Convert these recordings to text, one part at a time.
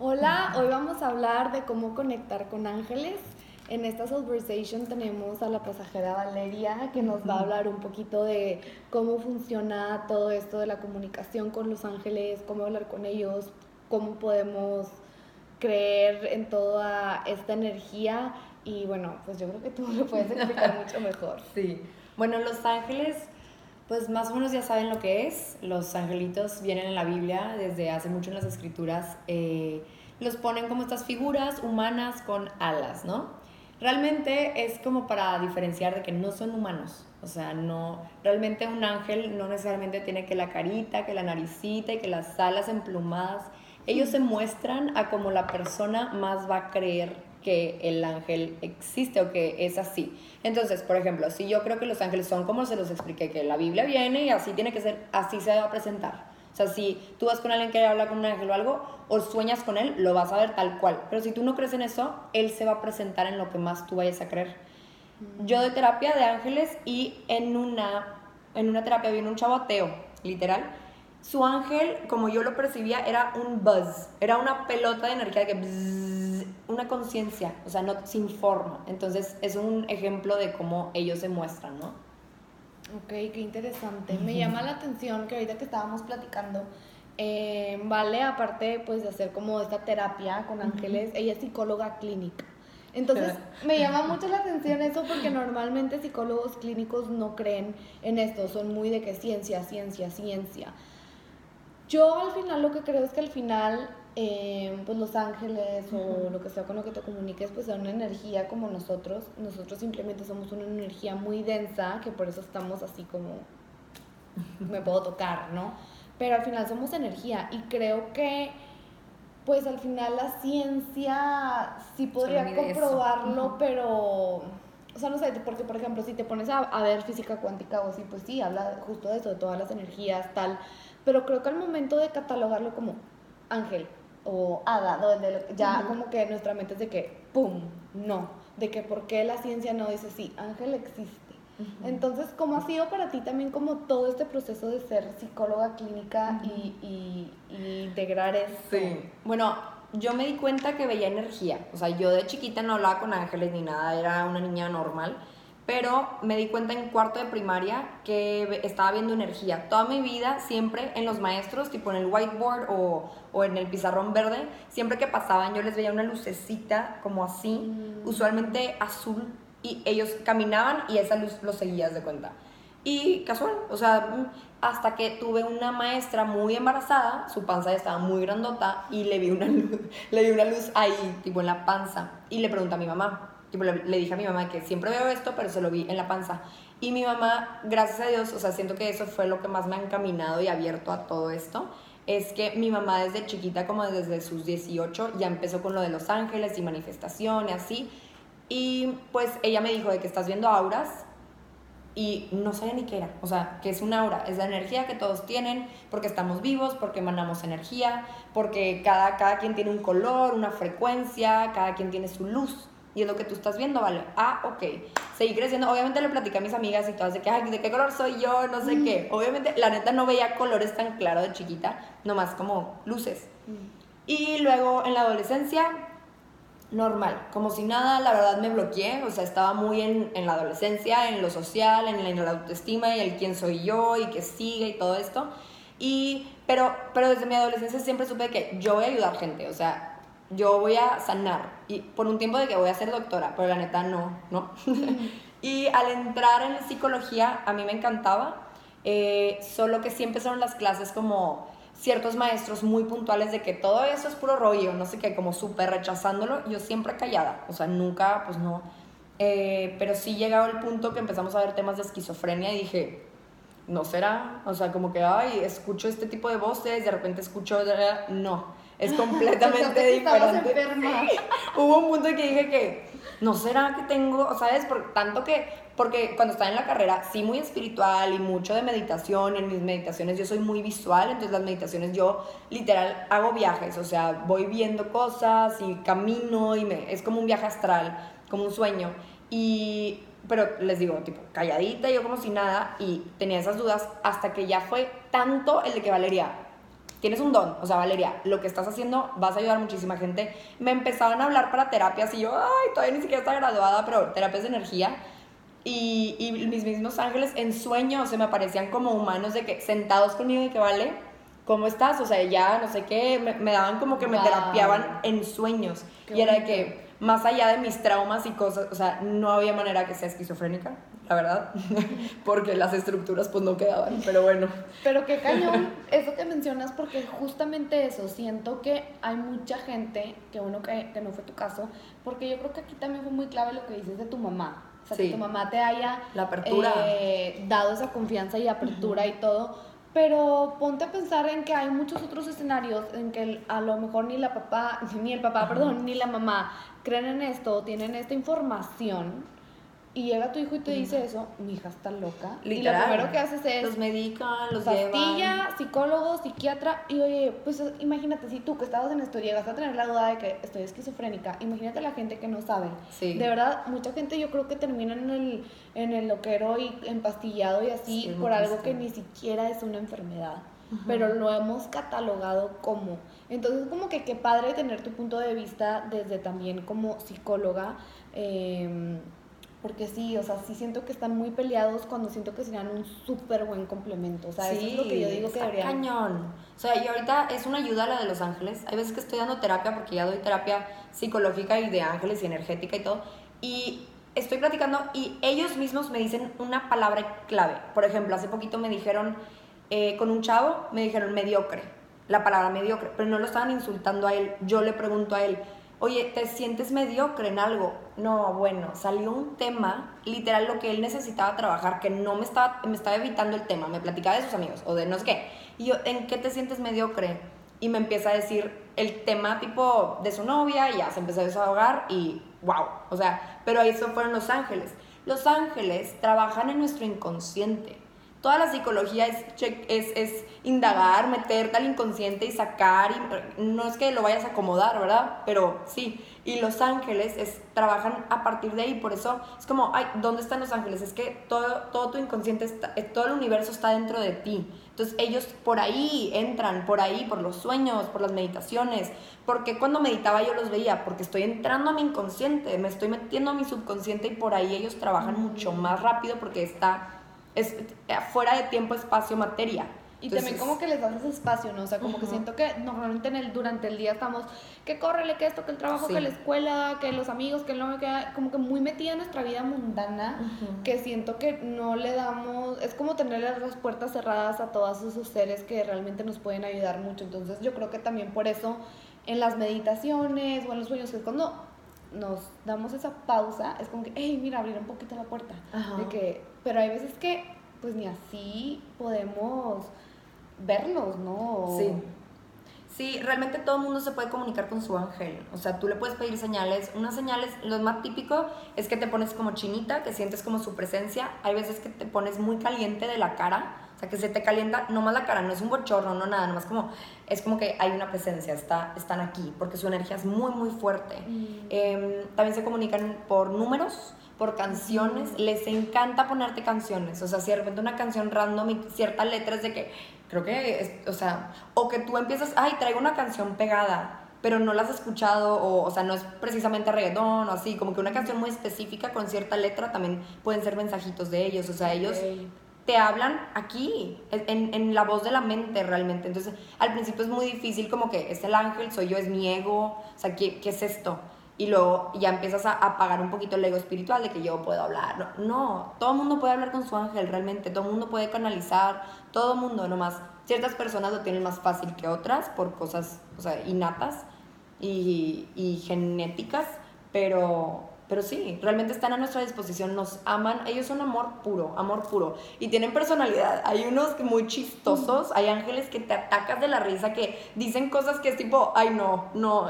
Hola, hoy vamos a hablar de cómo conectar con ángeles. En esta conversation tenemos a la pasajera Valeria que nos va a hablar un poquito de cómo funciona todo esto de la comunicación con los ángeles, cómo hablar con ellos, cómo podemos creer en toda esta energía y bueno, pues yo creo que tú lo puedes explicar mucho mejor. Sí. Bueno, los ángeles, pues más o menos ya saben lo que es. Los angelitos vienen en la Biblia desde hace mucho en las escrituras. Eh, los ponen como estas figuras humanas con alas, ¿no? Realmente es como para diferenciar de que no son humanos. O sea, no, realmente un ángel no necesariamente tiene que la carita, que la naricita y que las alas emplumadas. Ellos se muestran a como la persona más va a creer que el ángel existe o que es así. Entonces, por ejemplo, si yo creo que los ángeles son como se los expliqué, que la Biblia viene y así tiene que ser, así se va a presentar. O sea, si tú vas con alguien que habla con un ángel o algo, o sueñas con él, lo vas a ver tal cual. Pero si tú no crees en eso, él se va a presentar en lo que más tú vayas a creer. Yo de terapia de ángeles y en una, en una terapia viene un chavo literal, su ángel, como yo lo percibía, era un buzz, era una pelota de energía que una conciencia, o sea, no sin forma. Entonces es un ejemplo de cómo ellos se muestran, ¿no? Ok, qué interesante. Me llama la atención que ahorita que estábamos platicando, eh, Vale, aparte pues de hacer como esta terapia con ángeles, ella es psicóloga clínica. Entonces me llama mucho la atención eso porque normalmente psicólogos clínicos no creen en esto, son muy de que ciencia, ciencia, ciencia. Yo al final lo que creo es que al final, eh, pues los ángeles o lo que sea con lo que te comuniques, pues son una energía como nosotros. Nosotros simplemente somos una energía muy densa, que por eso estamos así como, me puedo tocar, ¿no? Pero al final somos energía y creo que, pues al final la ciencia sí podría comprobarlo, pero... O sea, no sé, porque por ejemplo, si te pones a, a ver física cuántica o así, pues sí, habla justo de eso, de todas las energías, tal pero creo que al momento de catalogarlo como ángel o hada, donde ya como que nuestra mente es de que, ¡pum! No, de que por qué la ciencia no dice sí, ángel existe. Entonces, ¿cómo ha sido para ti también como todo este proceso de ser psicóloga clínica y, integrar eso? Sí. Bueno, yo me di cuenta que veía energía. O sea, yo de chiquita no hablaba con ángeles ni nada, era una niña normal pero me di cuenta en cuarto de primaria que estaba viendo energía. Toda mi vida, siempre en los maestros, tipo en el whiteboard o, o en el pizarrón verde, siempre que pasaban yo les veía una lucecita como así, mm. usualmente azul, y ellos caminaban y esa luz los seguías de cuenta. Y casual, o sea, mm, hasta que tuve una maestra muy embarazada, su panza ya estaba muy grandota y le vi una luz, le vi una luz ahí, tipo en la panza, y le pregunté a mi mamá, le, dije a mi mamá que siempre veo esto, pero se lo vi en la panza. Y mi mamá, gracias a Dios, o sea, siento que eso fue lo que más me ha encaminado y abierto a todo esto. Es que mi mamá desde chiquita, como desde sus 18, ya empezó con lo de los ángeles y manifestaciones, así. Y pues ella me dijo de que estás viendo auras y no sabía ni qué era. O sea, que es un aura, es la energía que todos tienen porque estamos vivos, porque emanamos energía, porque cada, cada quien tiene un color, una frecuencia, cada quien tiene su luz y es lo que tú estás viendo, ¿vale? Ah, ok. Seguí creciendo. Obviamente le platicé a mis amigas y todas de que, ay, ¿de qué color soy yo? No sé mm. qué. Obviamente, la neta no veía colores tan claros de chiquita, nomás como luces. Mm. Y luego en la adolescencia, normal, como si nada, la verdad me bloqueé, o sea, estaba muy en, en la adolescencia, en lo social, en, en, la autoestima y el quién soy yo y que sigue y todo esto. Y, pero, pero desde mi adolescencia siempre supe que yo voy a ayudar gente, o sea, yo voy a sanar y por un tiempo de que voy a ser doctora, pero la neta no, ¿no? y al entrar en psicología a mí me encantaba, eh, solo que sí empezaron las clases como ciertos maestros muy puntuales de que todo eso es puro rollo, no sé qué, como súper rechazándolo, yo siempre callada, o sea, nunca, pues no. Eh, pero sí llegaba el punto que empezamos a ver temas de esquizofrenia y dije, no será, o sea, como que, ay, escucho este tipo de voces, de repente escucho, no es completamente diferente. Hubo un punto que dije que no será que tengo, ¿sabes? Por tanto que, porque cuando estaba en la carrera, sí muy espiritual y mucho de meditación, en mis meditaciones yo soy muy visual, entonces las meditaciones yo literal hago viajes, o sea, voy viendo cosas y camino y me, es como un viaje astral, como un sueño. Y, pero les digo, tipo, calladita, yo como si nada, y tenía esas dudas hasta que ya fue tanto el de que Valeria, tienes un don, o sea, Valeria, lo que estás haciendo vas a ayudar a muchísima gente. Me empezaban a hablar para terapias y yo, ay, todavía ni siquiera está graduada, pero terapias de energía. Y, y mis mismos ángeles en sueños se me aparecían como humanos de que sentados conmigo y que vale, ¿cómo estás? O sea, ya no sé qué, me, daban como que me terapiaban en sueños. y era de que más allá de mis traumas y cosas, o sea, no había manera que sea esquizofrénica, la verdad, porque las estructuras pues no quedaban, pero bueno. Pero qué cañón eso que mencionas, porque justamente eso, siento que hay mucha gente, que uno que, que no fue tu caso, porque yo creo que aquí también fue muy clave lo que dices de tu mamá. O sea, que tu mamá te haya la apertura. Eh, dado esa confianza y apertura y todo. Pero ponte a pensar en que hay muchos otros escenarios en que a lo mejor ni la papá, ni el papá, perdón, ni la mamá creen en esto, tienen esta información y llega tu hijo y te dice eso, mi hija está loca. Y lo primero que haces es... Los medican, los pastilla, psicólogo, psiquiatra. Y oye, pues imagínate, si tú que estabas en esto llegas a tener la duda de que estoy esquizofrénica, imagínate la gente que no sabe. De verdad, mucha gente yo creo que termina en el, en el loquero y empastillado y así por algo que ni siquiera es una enfermedad. Pero lo hemos catalogado como. Entonces, como que qué padre tener tu punto de vista desde también como psicóloga. Eh, porque sí, o sea, sí siento que están muy peleados cuando siento que serían un súper buen complemento. O sea, eso es lo que yo digo que debería. cañón. O sea, y ahorita es una ayuda la de los ángeles. Hay veces que estoy dando terapia porque ya doy terapia psicológica y de ángeles y energética y todo. Y estoy platicando y ellos mismos me dicen una palabra clave. Por ejemplo, hace poquito me dijeron, eh, con un chavo, me dijeron mediocre. La palabra mediocre. Pero no lo estaban insultando a él. Yo le pregunto a él oye, ¿te sientes mediocre en algo? No, bueno, salió un tema, literal lo que él necesitaba trabajar, que no me estaba, me estaba evitando el tema, me platicaba de sus amigos o de no sé qué. Y yo, ¿en qué te sientes mediocre? Y me empieza a decir el tema tipo de su novia, y ya se empezó a desahogar y wow, o sea, pero eso fueron los ángeles. Los ángeles trabajan en nuestro inconsciente. Toda la psicología es, es, es indagar, meterte al inconsciente y sacar, y no es que lo vayas a acomodar, ¿verdad? Pero sí, y los ángeles es, trabajan a partir de ahí, por eso es como, ay, ¿dónde están los ángeles? Es que todo, todo tu inconsciente, está, eh, todo el universo está dentro de ti. Entonces ellos por ahí entran, por ahí, por los sueños, por las meditaciones. porque cuando meditaba yo los veía? Porque estoy entrando a mi inconsciente, me estoy metiendo a mi subconsciente y por ahí ellos trabajan mucho más rápido porque está es fuera de tiempo, espacio, materia. Y también como que les das ese espacio, ¿no? O sea, como que siento que normalmente en el, durante el día estamos, que córrele, que esto, que el trabajo, que la escuela, que los amigos, que el me queda como que muy metida en nuestra vida mundana, que siento que no le damos, es como tener las puertas cerradas a todos esos seres que realmente nos pueden ayudar mucho. Entonces yo creo que también por eso en las meditaciones o en los sueños, que es cuando nos damos esa pausa, es como que, hey, mira, abrir un poquito la puerta. De que, pero hay veces que, pues ni así podemos verlos, ¿no? Sí. Sí, realmente todo el mundo se puede comunicar con su ángel. O sea, tú le puedes pedir señales. Unas señales, lo más típico es que te pones como chinita, que sientes como su presencia. Hay veces que te pones muy caliente de la cara o sea, que se te calienta, no más la cara, no es un bochorno, no nada, nomás como, es como que hay una presencia, está, están aquí, porque su energía es muy, muy fuerte. Mm. Em, también se comunican por números, por canciones, les encanta ponerte canciones, o sea, si de repente una canción random y ciertas letras de que, creo que, o sea, o que tú empiezas, ay, traigo una canción pegada, pero no la has escuchado, o, o sea, no es precisamente reggaetón o así, como que una canción muy específica con cierta letra también pueden ser mensajitos de ellos, o sea, ellos te hablan aquí, en, en, la voz de la mente realmente. Entonces, al principio es muy difícil como que es el ángel, soy yo, es mi ego, o sea, ¿qué, qué es esto? Y luego ya empiezas a apagar un poquito el ego espiritual de que yo puedo hablar. No, todo el mundo puede hablar con su ángel realmente, todo el mundo puede canalizar, todo el mundo, nomás ciertas personas lo tienen más fácil que otras por cosas, o sea, innatas y genéticas, pero pero sí, realmente están a nuestra disposición, nos aman, ellos son amor puro, amor puro. Y tienen personalidad. Hay unos muy chistosos, hay ángeles que te atacas de la risa, que dicen cosas que es tipo, ay no, no,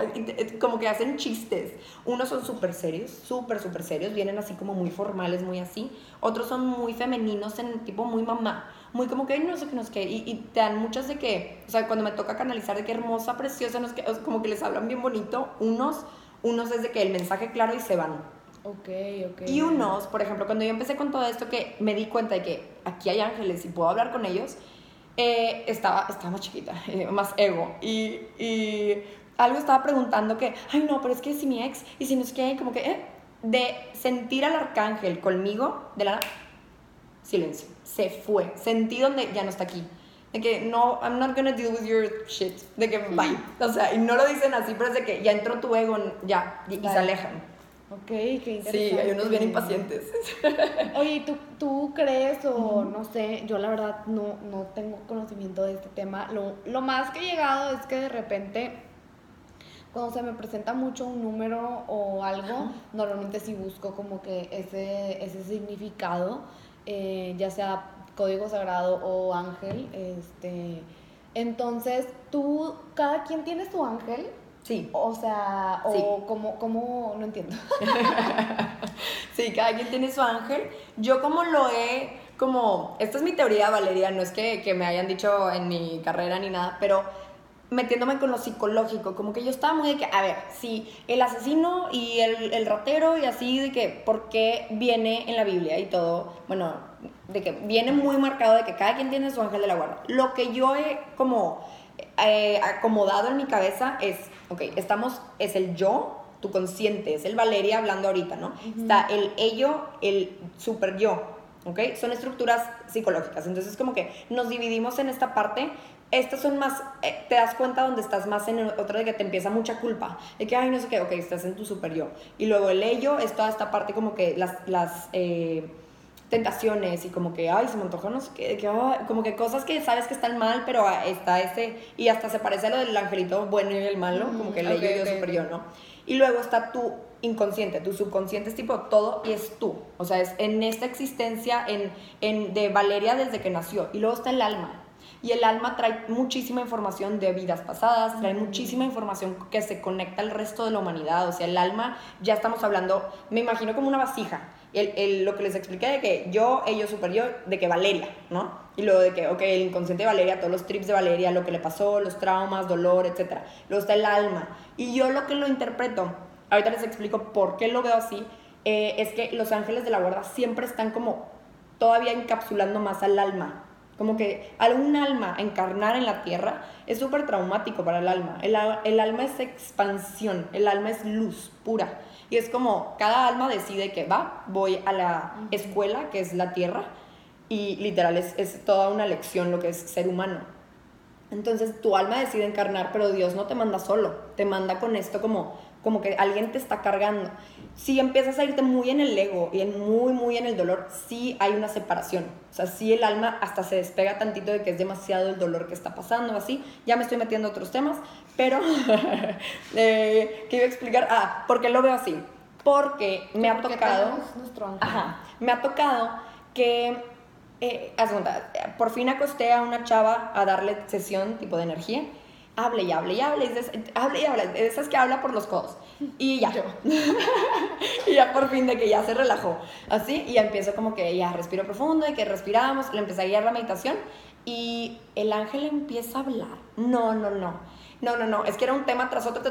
como que hacen chistes. Unos son súper serios, súper, súper serios, vienen así como muy formales, muy así. Otros son muy femeninos, en tipo muy mamá muy como que no sé qué, no sé qué, y, y, te dan muchas de que, o sea, cuando me toca canalizar de qué hermosa, preciosa, no sé qué, como que les hablan bien bonito, unos unos es de que el mensaje claro y se van. Ok, ok. Y unos, por ejemplo, cuando yo empecé con todo esto, que me di cuenta de que aquí hay ángeles y puedo hablar con ellos, eh, estaba, estaba más chiquita, eh, más ego. Y, y algo estaba preguntando que, ay no, pero es que si mi ex, y si no es que, como que, eh, de sentir al arcángel conmigo, de la silencio, se fue, sentí donde ya no está aquí. De que no, I'm not gonna deal with your shit. De que bye. O sea, y no lo dicen así, pero es de que ya entró tu ego, ya, y, y se alejan. Ok, qué interesante. Sí, hay unos bien impacientes. Oye, ¿tú, ¿tú crees o no sé? Yo la verdad no, no tengo conocimiento de este tema. Lo, lo más que he llegado es que de repente, cuando se me presenta mucho un número o algo, normalmente sí busco como que ese, ese significado, eh, ya sea código sagrado o ángel. Este, entonces, tú, cada quien tiene su ángel. Sí. O sea, o Sí. como, como, no entiendo. Sí, cada quien tiene su ángel. Yo como lo he, como, esta es mi teoría, Valeria, no es que, que me hayan dicho en mi carrera ni nada, pero metiéndome con lo psicológico, como que yo estaba muy de que, a ver, si el asesino y el, el ratero y así, de que, ¿por qué viene en la Biblia y todo? Bueno, de que viene muy marcado de que cada quien tiene su ángel de la guarda. Lo que yo he como eh, acomodado en mi cabeza es, ok, estamos, es el yo, tu consciente, es el Valeria hablando ahorita, ¿no? Está el ello, el super yo, ¿ok? Son estructuras psicológicas. Entonces, como que nos dividimos en esta parte. Estas son más, eh, te das cuenta donde estás más en el- otra de que te empieza mucha culpa, de que, ay, no sé qué, ok, estás en tu super yo. Y luego el ello es toda esta parte como que las, las eh, tentaciones y como que, ay, se me antoja no sé qué, que, ay, como que cosas que sabes que están mal, pero está ese, y hasta se parece a lo del angelito bueno y el malo, como que el ok, ello y el ok, super yo, ¿no? Y luego está tu inconsciente, tu subconsciente es tipo todo y es tú. O sea, es en esta existencia en, en, de Valeria desde que nació. Y luego está el alma. Y el alma trae muchísima información de vidas pasadas, trae muchísima información que se conecta al resto de la humanidad. O sea, el alma, ya estamos hablando, me imagino como una vasija. El, el- lo que les expliqué de que yo, ellos, super yo, de que Valeria, ¿no? Y luego de que, ok, el inconsciente de Valeria, todos los trips de Valeria, lo que le pasó, los traumas, dolor, etc. Luego está el alma. Y yo lo que lo interpreto, ahorita les explico por qué lo veo así, eh, es que los ángeles de la guarda siempre están como todavía encapsulando más al alma. Como que algún alma encarnar en la tierra es súper traumático para el alma. El, a- el alma es expansión, el alma es luz pura. Y es como cada alma decide que va, voy a la escuela, que es la tierra, y literal es, es toda una lección lo que es ser humano. Entonces tu alma decide encarnar, pero Dios no te manda solo, te manda con esto como, como que alguien te está cargando. Si empiezas a irte muy en el ego y en muy, muy en el dolor, sí hay una separación. O sea, sí el alma hasta se despega tantito de que es demasiado el dolor que está pasando, así. Ya me estoy metiendo a otros temas, pero eh, ¿qué iba a explicar? Ah, ¿por qué lo veo así? Porque me ha Porque tocado... Ajá. Me ha tocado que, eh, por fin acosté a una chava a darle sesión tipo de energía. Hable y hable y hable, y hable y hable, esas que habla por los codos. Y ya. y ya por fin de que ya se relajó. Así, y ya empiezo como que ya respiro profundo, y que respiramos, le empecé a guiar la meditación. Y el ángel empieza a hablar. No, no, no. No, no, no, es que era un tema tras otro,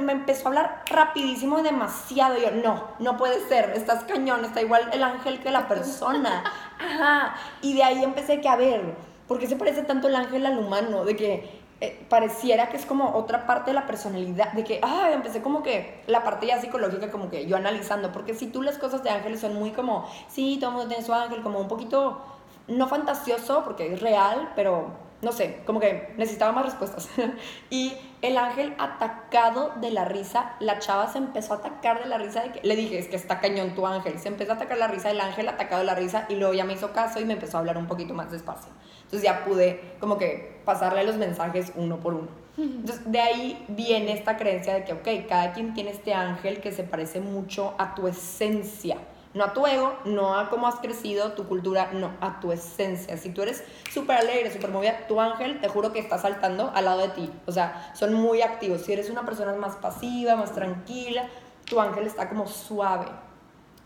me empezó a hablar rapidísimo y demasiado. Y yo, no, no puede ser, estás cañón, está igual el ángel que la persona. Ajá. Y de ahí empecé que, a ver, ¿por qué se parece tanto el ángel al humano? De que eh, pareciera que es como otra parte de la personalidad, de que, ah, empecé como que la parte ya psicológica, como que yo analizando, porque si tú las cosas de ángeles son muy como, sí, todo el mundo tiene su ángel, como un poquito, no fantasioso, porque es real, pero no sé, como que necesitaba más respuestas. y el ángel atacado de la risa, la chava se empezó a atacar de la risa le dije, es que está cañón tu ángel. Se empezó a atacar la risa del ángel, atacado de la risa, y luego ya me hizo caso y me empezó a hablar un poquito más despacio. Entonces ya pude como que pasarle los mensajes uno por uno. Entonces de ahí viene esta creencia de que, ok, cada quien tiene este ángel que se parece mucho a tu esencia. No a tu ego, no a cómo has crecido, tu cultura, no, a tu esencia. Si tú eres súper alegre, súper movida, tu ángel, te juro que está saltando al lado de ti. O sea, son muy activos. Si eres una persona más pasiva, más tranquila, tu ángel está como suave.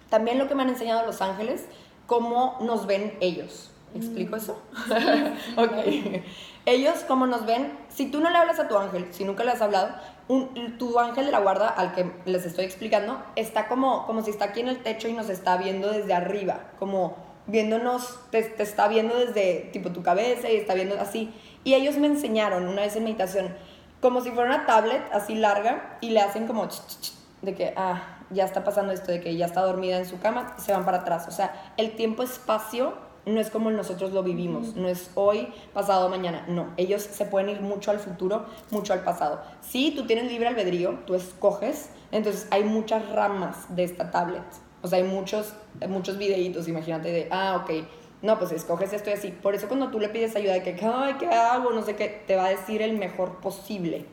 También lo que me han enseñado los ángeles, cómo nos ven ellos. ¿Me explico eso? ok. Ellos, como nos ven, si tú no le hablas a tu ángel, si nunca le has hablado, un- tu ángel de la guarda, al que les estoy explicando, está como, como si está aquí en el techo y nos está viendo desde arriba, como viéndonos, te, te está viendo desde tipo tu cabeza y está viendo así. Y ellos me enseñaron una vez en meditación, como si fuera una tablet así larga y le hacen como ch, ch, ch, de que, ah, ya está pasando esto, de que ya está dormida en su cama, se van para atrás. O sea, el tiempo-espacio no es como nosotros lo vivimos, no es hoy, pasado, mañana, no. Ellos se pueden ir mucho al futuro, mucho al pasado. Sí, tú tienes libre albedrío, tú escoges, entonces hay muchas ramas de esta tablet. O sea, hay muchos, muchos videitos, imagínate, de, ah, ok, no, pues escoges esto y así. Por eso cuando tú le pides ayuda de que, ay, ¿qué hago? No sé qué, te va a decir el mejor posible.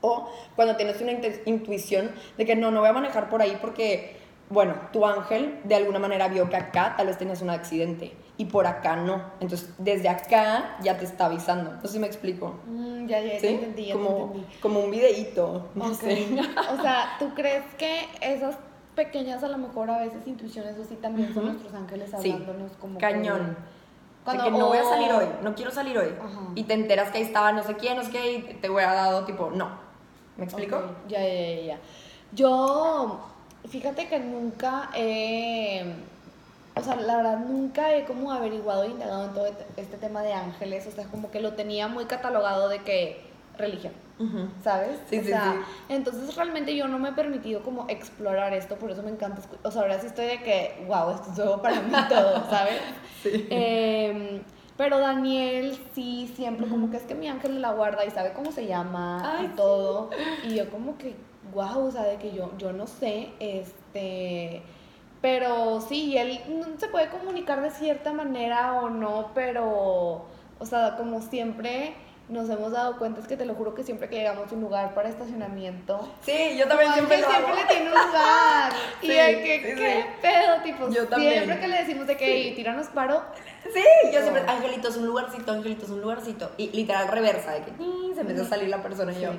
O cuando tienes una intuición de que no, no voy a manejar por ahí porque, bueno, tu ángel de alguna manera vio que acá tal vez tenías un accidente y por acá no. Entonces, desde acá ya te está avisando. No sé si me explico. Mm, ya, ya, ya entendí, ya como, entendí. como un videíto. No Ok. sé. O sea, ¿tú crees que esas pequeñas, a lo mejor a veces intuiciones o sí también son Ujú. nuestros ángeles Sí. hablándonos como que- Cañón. Cuando- de que no voy a salir hoy, no quiero salir hoy. Ajá. Y te enteras que ahí estaba no sé quién, no sé qué, y te hubiera dado tipo, no. ¿Me explico? Ok, Ya, ya, ya, ya. Yo, fíjate que nunca he, o sea, la verdad nunca he como averiguado e indagado en todo este- este tema de ángeles, o sea, como que lo tenía muy catalogado de que religión. ¿sabes? Sí, o sí, sea, sí. entonces realmente yo no me he permitido como explorar esto, por eso me encanta, o sea, ahora sí estoy de que, wow, esto es nuevo para mí todo, ¿sabes? Sí. Em, pero Daniel sí siempre como que es que mi ángel la guarda y sabe cómo se llama Ay, y sí. todo. Y yo como que, wow, o sea, de que yo, yo no sé, este... Pero sí, él se puede comunicar de cierta manera o no, pero, o sea, como siempre nos hemos dado cuenta, es que te lo juro que siempre que llegamos a un lugar para estacionamiento, Sí, yo también siempre lo siempre hago. le tiene un lugar. y de que, sí, ¿qué sí. pedo? Tipo, Yo también. siempre que le decimos de que, Sí. "Ey, tíranos paro, Sí, yo siempre, angelitos, un lugarcito, angelitos, un lugarcito. Y literal reversa, de que se empieza a salir la persona y yo.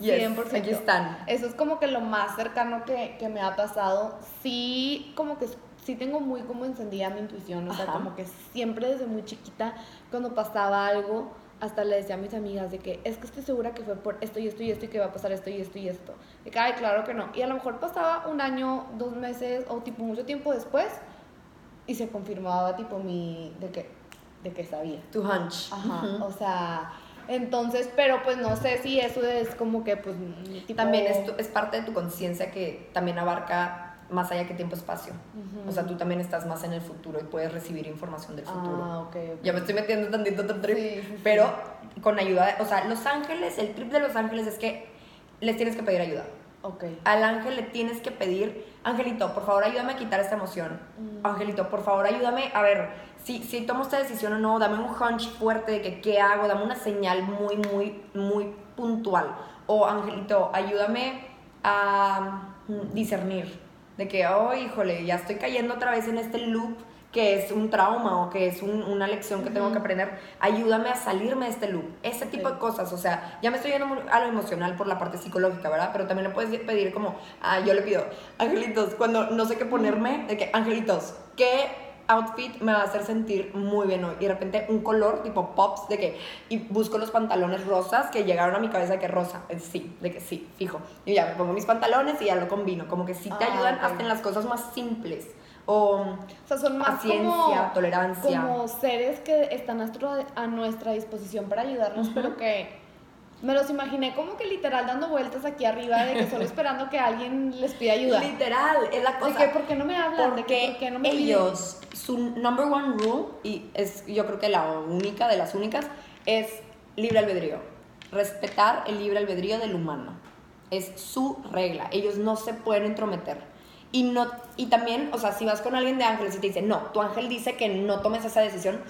Yes, 100%. aquí están. Eso es como que lo más cercano que, que me ha pasado. Sí, como que sí tengo muy como encendida mi intuición. O sea, Ajá. como que siempre desde muy chiquita, cuando pasaba algo, hasta le decía a mis amigas de que es que estoy segura que fue por esto y esto y esto y que va a pasar esto y esto y esto. De que, ay, claro que no. Y a lo mejor pasaba un año, dos meses o tipo mucho tiempo después y se confirmaba tipo mi, de que, de que sabía. Tu hunch. Ajá, Ujú. o sea, entonces, pero pues no sé si eso es como que pues tipo... También es, tu- es parte de tu conciencia que también abarca más allá que tiempo-espacio. Ujú. O sea, tú también estás más en el futuro y puedes recibir información del futuro. Ah, ok, ok. Ya me estoy metiendo tantito otro trip. Sí, sí, sí. Pero con ayuda, de- o sea, los ángeles, el trip de los ángeles es que les tienes que pedir ayuda. Ok. Al ángel le tienes que pedir, Angelito, por favor ayúdame a quitar esta emoción. Mm. Angelito, por favor ayúdame, a ver, si, si tomo esta decisión o no, dame un hunch fuerte de que qué hago, dame una señal muy, muy, muy puntual. O Angelito, ayúdame a mm, discernir de que, oh, híjole, ya estoy cayendo otra vez en este loop que es un trauma o que es un- una lección que tengo que aprender, ayúdame a salirme de este loop. Ese tipo de cosas, o sea, ya me estoy yendo a lo emocional por la parte psicológica, ¿verdad? Pero también le puedes pedir como, ah, yo le pido, angelitos, cuando no sé qué ponerme, de que, angelitos, ¿qué outfit me va a hacer sentir muy bien hoy? Y de repente un color tipo pops, de que, y busco los pantalones rosas que llegaron a mi cabeza de que rosa, Eh, sí, de que sí, fijo. Y ya me pongo mis pantalones y ya lo combino, como que sí te Ah, ayudan ok. hasta en las cosas más simples. O O sea, son más paciencia, como, tolerancia. como seres que están a nuestra disposición para ayudarnos, Ujú. pero que me los imaginé como que literal dando vueltas aquí arriba, de que solo esperando que alguien les pida ayuda. Literal, es la De cosa. que, ¿por qué no me hablan? De que, ¿por qué no me piden? ellos, su number one rule, y es yo creo que la única de las únicas, es libre albedrío. Respetar el libre albedrío del humano. Es su regla. Ellos no se pueden entrometer. Y, no, y también, o sea, si vas con alguien de ángeles y te dice, no, tu ángel dice que no tomes esa decisión,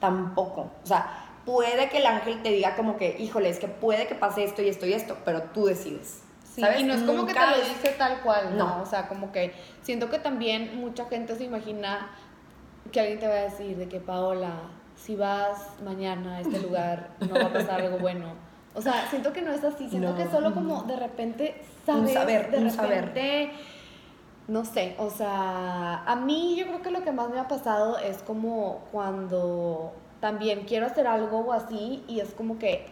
tampoco. O sea, puede que el ángel te diga como que, híjole, es que puede que pase esto y esto y esto, pero tú decides. Sí, ¿sabes? y no es como que te Nunca lo dice tal cual, no. No. O sea, como que siento que también mucha gente se imagina que alguien te va a decir de que Paola, si vas mañana a este lugar, no va a pasar algo bueno. O sea, siento que no es así, siento No. que solo como de repente sabes, Un saber, de un saber. No sé, o sea, a mí yo creo que lo que más me ha pasado es como cuando también quiero hacer algo o así y es como que,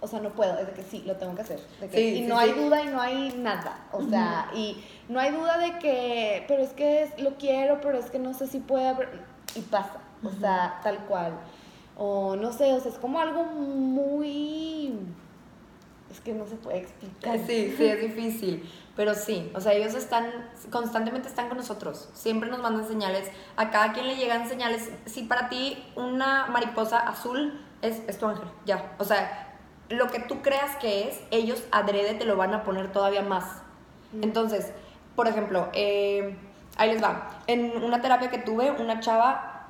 o sea, no puedo, es de que sí, lo tengo que hacer. de que- Sí, y sí, no sí. hay duda y no hay nada, o sea, y no hay duda de que, pero es que es- lo quiero, pero es que no sé si puede, haber- y pasa, o sea, tal cual. O no sé, o sea, es como algo muy... Es que no se puede explicar. Sí, sí, es difícil. Pero sí, o sea, ellos están, constantemente están con nosotros. Siempre nos mandan señales. A cada quien le llegan señales. Si para ti una mariposa azul es, es tu ángel, ya. O sea, lo que tú creas que es, ellos adrede te lo van a poner todavía más. Mm. Entonces, por ejemplo, eh, ahí les va. En una terapia que tuve, una chava,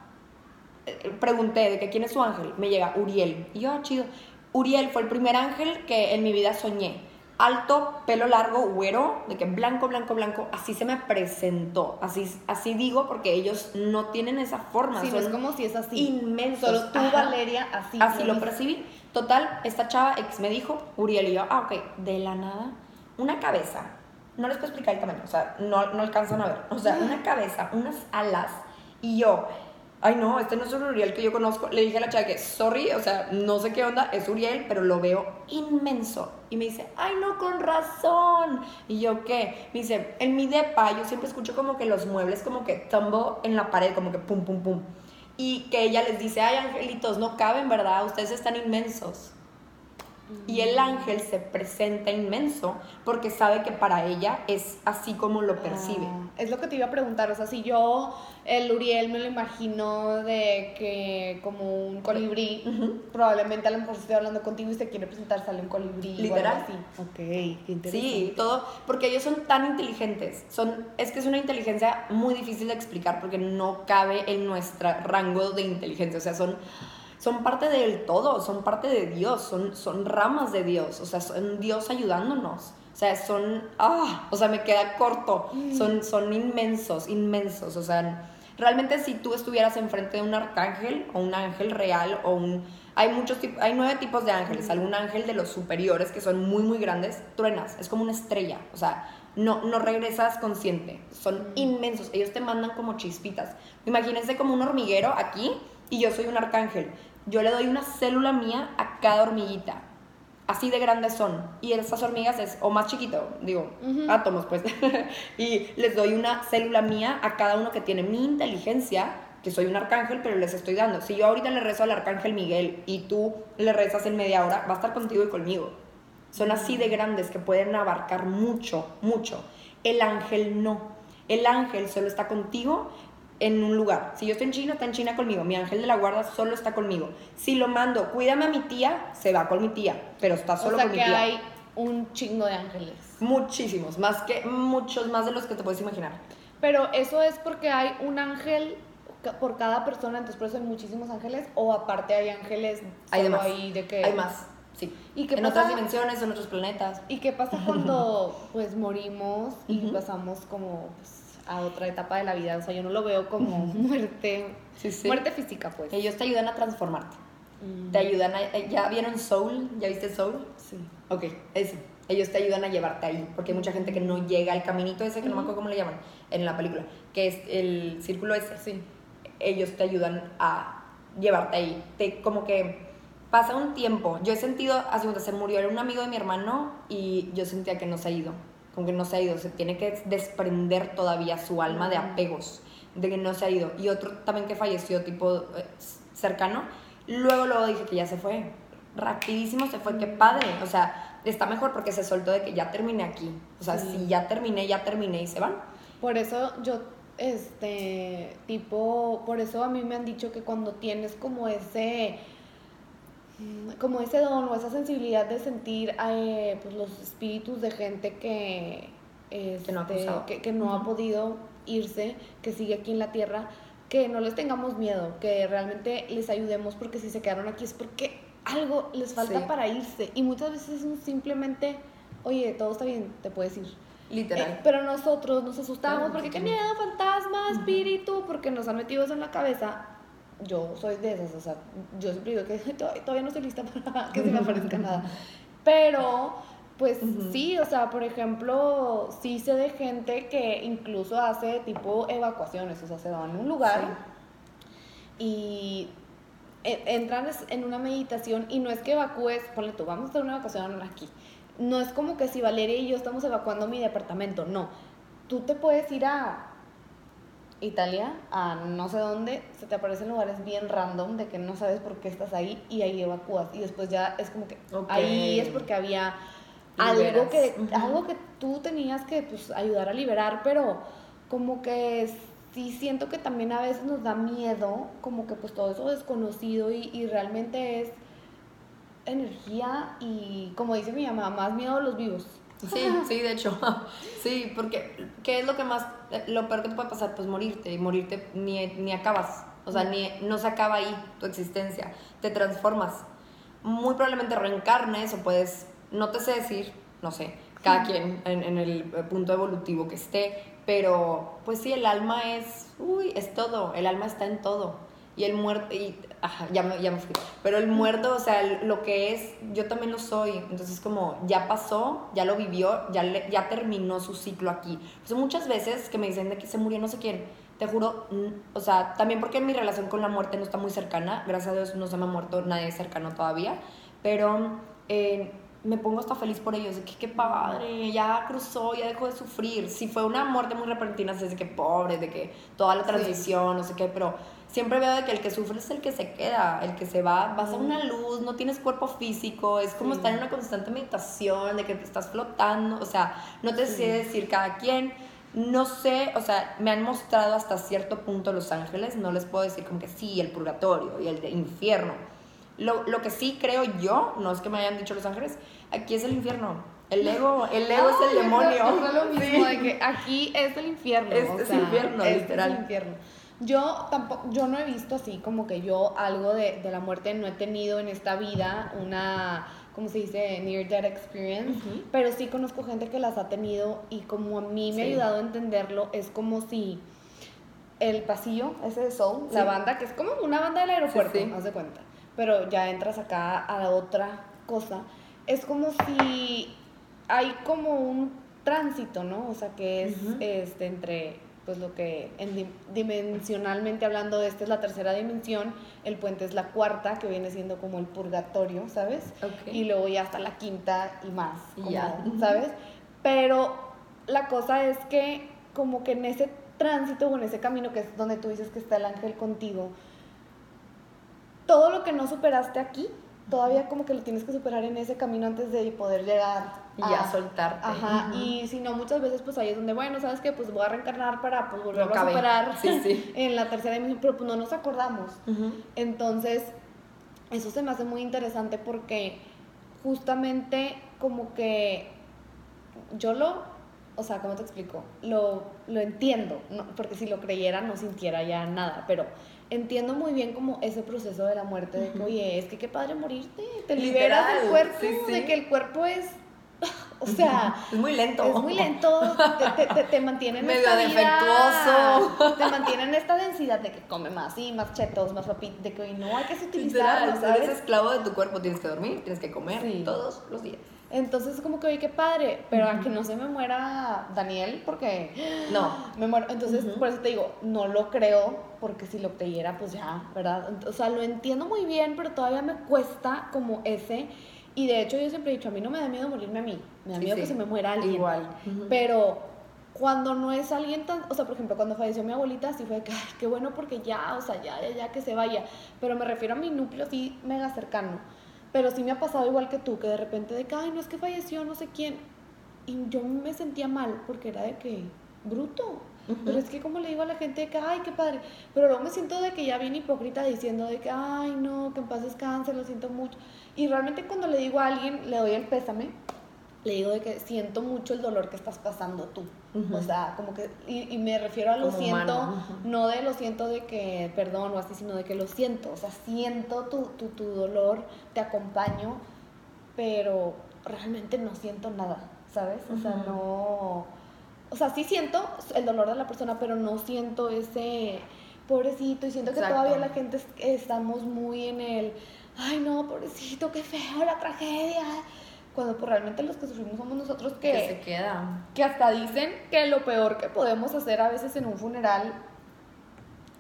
eh, pregunté de que quién es su ángel. Me llega Uriel. Y yo, ah, chido. Uriel fue el primer ángel que en mi vida soñé. Alto, pelo largo, güero, de que blanco, blanco, blanco, así se me presentó. Así, así digo porque ellos no tienen esa forma. Sí, es como si es así. Inmenso. Solo tú, Valeria, así. Así lo percibí. Total, esta chava ex me dijo, Uriel y yo, ah, ok, de la nada, una cabeza. No les puedo explicar el tamaño, o sea, no, no alcanzan a ver. O sea, una cabeza, unas alas. Y yo, ay no, este no es un Uriel que yo conozco. Le dije a la chava que, sorry, o sea, no sé qué onda, es Uriel, pero lo veo inmenso. Y me dice, ay no, con razón. Y yo, ¿qué? Me dice, en mi depa yo siempre escucho como que los muebles como que tumbo en la pared, como que pum, pum, pum y que ella les dice, ay angelitos, no caben, ¿verdad? Ustedes están inmensos. Y el ángel se presenta inmenso porque sabe que para ella es así como lo percibe. Ah, es lo que te iba a preguntar, o sea, si yo el Uriel me lo imagino de que como un colibrí, probablemente a lo mejor estoy hablando contigo y se quiere presentar sale un colibrí. Literal. sí Ok, qué interesante. Sí, todo, porque ellos son tan inteligentes, son, es que es una inteligencia muy difícil de explicar porque no cabe en nuestro rango de inteligencia, o sea, son son parte del todo, son parte de Dios, son, son ramas de Dios, o sea, son Dios ayudándonos. O sea, son, ah, o sea, me queda corto, mm. son, son inmensos, inmensos, o sea, realmente si tú estuvieras enfrente de un arcángel o un ángel real o un... Hay muchos tipos, hay nueve tipos de ángeles, algún ángel de los superiores que son muy, muy grandes, truenas, es como una estrella, o sea, no, no regresas consciente, son mm. inmensos, ellos te mandan como chispitas. Imagínense como un hormiguero aquí y yo soy un arcángel yo le doy una célula mía a cada hormiguita. Así de grandes son. Y esas hormigas es, o más chiquito, digo, átomos pues. y les doy una célula mía a cada uno que tiene mi inteligencia, que soy un arcángel, pero les estoy dando. Si yo ahorita le rezo al arcángel Miguel y tú le rezas en media hora, va a estar contigo y conmigo. Son así de grandes que pueden abarcar mucho, mucho. El ángel no. El ángel solo está contigo en un lugar. Si yo estoy en China, está en China conmigo. Mi ángel de la guarda solo está conmigo. Si lo mando, cuídame a mi tía, se va con mi tía, pero está solo con mi tía. hay un chingo de ángeles. Muchísimos, más que muchos más de los que te puedes imaginar. Pero eso es porque hay un ángel por cada persona, entonces por eso hay muchísimos ángeles o aparte hay ángeles hay de más. de que hay más. Sí. ¿Y qué en otras dimensiones, en otros planetas. ¿Y qué pasa cuando pues morimos y pasamos como pues, a otra etapa de la vida. O sea, yo no lo veo como muerte, muerte física, pues. Ellos te ayudan a transformarte. Mm. Te ayudan a... Eh, ¿Ya vieron Soul? ¿Ya viste Soul? Sí. Ok, eso. Ellos te ayudan a llevarte ahí, porque hay mucha gente que no llega al caminito ese, que no me acuerdo cómo le llaman en la película, que es el círculo ese. Sí. Ellos te ayudan a llevarte ahí. Te, como que pasa un tiempo. Yo he sentido, hace un se murió, era un amigo de mi hermano y yo sentía que no se ha ido como que no se ha ido, se tiene que desprender todavía su alma de apegos, de que no se ha ido. Y otro también que falleció, tipo eh, cercano, luego luego dije que ya se fue, rapidísimo se fue, qué padre, o sea, está mejor porque se soltó de que ya terminé aquí, o sea, si ya terminé, ya terminé y se van. Por eso yo, este, tipo, por eso a mí me han dicho que cuando tienes como ese como ese don o esa sensibilidad de sentir eh, pues los espíritus de gente que, que, no ha, este, que, no ha podido irse, que sigue aquí en la tierra, que no les tengamos miedo, que realmente les ayudemos porque si se quedaron aquí es porque algo les falta para irse. Y muchas veces es simplemente, oye, todo está bien, te puedes ir. Literal. Eh, pero nosotros nos asustamos porque qué miedo, fantasma, espíritu, porque nos han metido eso en la cabeza yo soy de esas, o sea, yo siempre digo que todavía no estoy lista para que se me aparezca nada. Pero, pues sí, o sea, por ejemplo, sí sé de gente que incluso hace tipo evacuaciones, o sea, se van a un lugar y e, entran en una meditación y no es que evacúes, ponle tú, vamos a hacer una evacuación aquí. No es como que si Valeria y yo estamos evacuando mi departamento, no. Tú te puedes ir a Italia a no sé dónde, se te aparecen lugares bien random de que no sabes por qué estás ahí y ahí evacúas. Y después ya es como que ahí es porque había Liberas. algo que, algo que tú tenías que pues, ayudar a liberar, pero como que sí siento que también a veces nos da miedo, como que pues todo eso desconocido y, y realmente es energía y como dice mi mamá, más miedo a los vivos. Sí, sí, de hecho. Sí, porque ¿qué es lo que más, lo peor que te puede pasar? Pues morirte. Y morirte ni, ni acabas. O sea, ni, no se acaba ahí tu existencia. Te transformas. Muy probablemente reencarnes o puedes, no te sé decir, no sé, cada quien en, en el punto evolutivo que esté. Pero, pues sí, el alma es, uy, es todo. El alma está en todo. Y el muerto, y, ajá, ya me, ya me fui. Pero el muerto, o sea, lo que es, yo también lo soy. Entonces, como, ya pasó, ya lo vivió, ya, le- ya terminó su ciclo aquí. Pues muchas veces que me dicen de que se murió no sé quién, te juro, o sea, también porque mi relación con la muerte no está muy cercana. Gracias a Dios no se me ha muerto nadie cercano todavía. Pero eh, me pongo hasta feliz por ellos, de que qué padre, ya cruzó, ya dejó de sufrir. Si fue una muerte muy repentina, así de que pobre, de que toda la Sí. transición, no sé qué, pero siempre veo de que el que sufre es el que se queda, el que se va, vas a una luz, no tienes cuerpo físico, es como Sí. estar en una constante meditación, de que te estás flotando, o sea, no te sé decir cada quien. No sé, o sea, me han mostrado hasta cierto punto Los Ángeles, no les puedo decir como que sí, el purgatorio y el de infierno. Lo, lo que sí creo yo, no es que me hayan dicho Los Ángeles, aquí es el infierno. El ego, el ego es el demonio. es lo mismo, Sí. de que aquí es el infierno. Es- o es sea, infierno, este literal. Es el infierno. Yo tampoco, yo no he visto así como que yo algo de, de la muerte no he tenido en esta vida una, ¿cómo se dice? Near death experience. Pero sí conozco gente que las ha tenido y como a mí me ha ayudado a entenderlo, es como si el pasillo, ese de Soul, la banda, que es como una banda del aeropuerto, sí. haz de cuenta. Pero ya entras acá a la otra cosa. Es como si hay como un tránsito, ¿no? O sea, que es este, entre, pues lo que en di- dimensionalmente hablando, esta es la tercera dimensión, el puente es la cuarta, que viene siendo como el purgatorio, ¿sabes? Y luego ya hasta la quinta y más, como. ¿sabes? Pero la cosa es que como que en ese tránsito o en ese camino que es donde tú dices que está el ángel contigo, todo lo que no superaste aquí, todavía como que lo tienes que superar en ese camino antes de poder llegar Y ya soltarte. Ajá, y si no, muchas veces pues ahí es donde, bueno, ¿sabes qué? Pues voy a reencarnar para pues volverlo a superar Sí, sí. en la tercera dimensión, pero pues no nos acordamos. Entonces, eso se me hace muy interesante porque justamente como que yo lo, o sea, ¿cómo te explico? Lo, lo entiendo, ¿no? porque si lo creyera no sintiera ya nada, pero entiendo muy bien como ese proceso de la muerte, de que, oye, es que qué padre morirte, te Literal, liberas del cuerpo, sí, sí. de que el cuerpo es, o sea... Es muy lento. Es muy lento, te, te- te- te mantiene en Medio esta vida, defectuoso. te mantiene en esta densidad de que come más y más chetos, más papitas, de que hoy no hay que Literal, utilizarlo, eres ¿sabes? esclavo de tu cuerpo, tienes que dormir, tienes que comer Sí. todos los días. Entonces como que oye, qué padre, pero a que no se me muera Daniel, porque No, me muero. Entonces, por eso te digo, no lo creo, porque si lo creyera, pues ya, ¿verdad? O sea, lo entiendo muy bien, pero todavía me cuesta como ese. Y de hecho, yo siempre he dicho, a mí no me da miedo morirme a mí, me da Sí, miedo sí. que se me muera alguien. igual. Pero cuando no es alguien tan, o sea, por ejemplo, cuando falleció mi abuelita, sí fue de que, ay, qué bueno porque ya, o sea, ya, ya, ya que se vaya. Pero me refiero a mi núcleo así mega cercano. Pero sí me ha pasado igual que tú, que de repente de que, ay, no es que falleció no sé quién. Y yo me sentía mal porque era de que, bruto. Pero es que como le digo a la gente de que, ay, qué padre. Pero luego me siento de que ya bien hipócrita diciendo de que, ay, no, que en paz descanse, lo siento mucho. Y realmente cuando le digo a alguien, le doy el pésame, le digo de que siento mucho el dolor que estás pasando tú. O sea, como que, y, y me refiero a lo Como siento, humano, no de lo siento de que perdón o así, sino de que lo siento. O sea, siento tu, tu, tu dolor, te acompaño, pero realmente no siento nada, ¿sabes? O sea, no. O sea, sí siento el dolor de la persona, pero no siento ese pobrecito y siento que Exacto. todavía la gente es- estamos muy en el, ay no, pobrecito, qué feo la tragedia. Cuando pues, realmente los que sufrimos somos nosotros Que que, se queda. que hasta dicen que lo peor que podemos hacer a veces en un funeral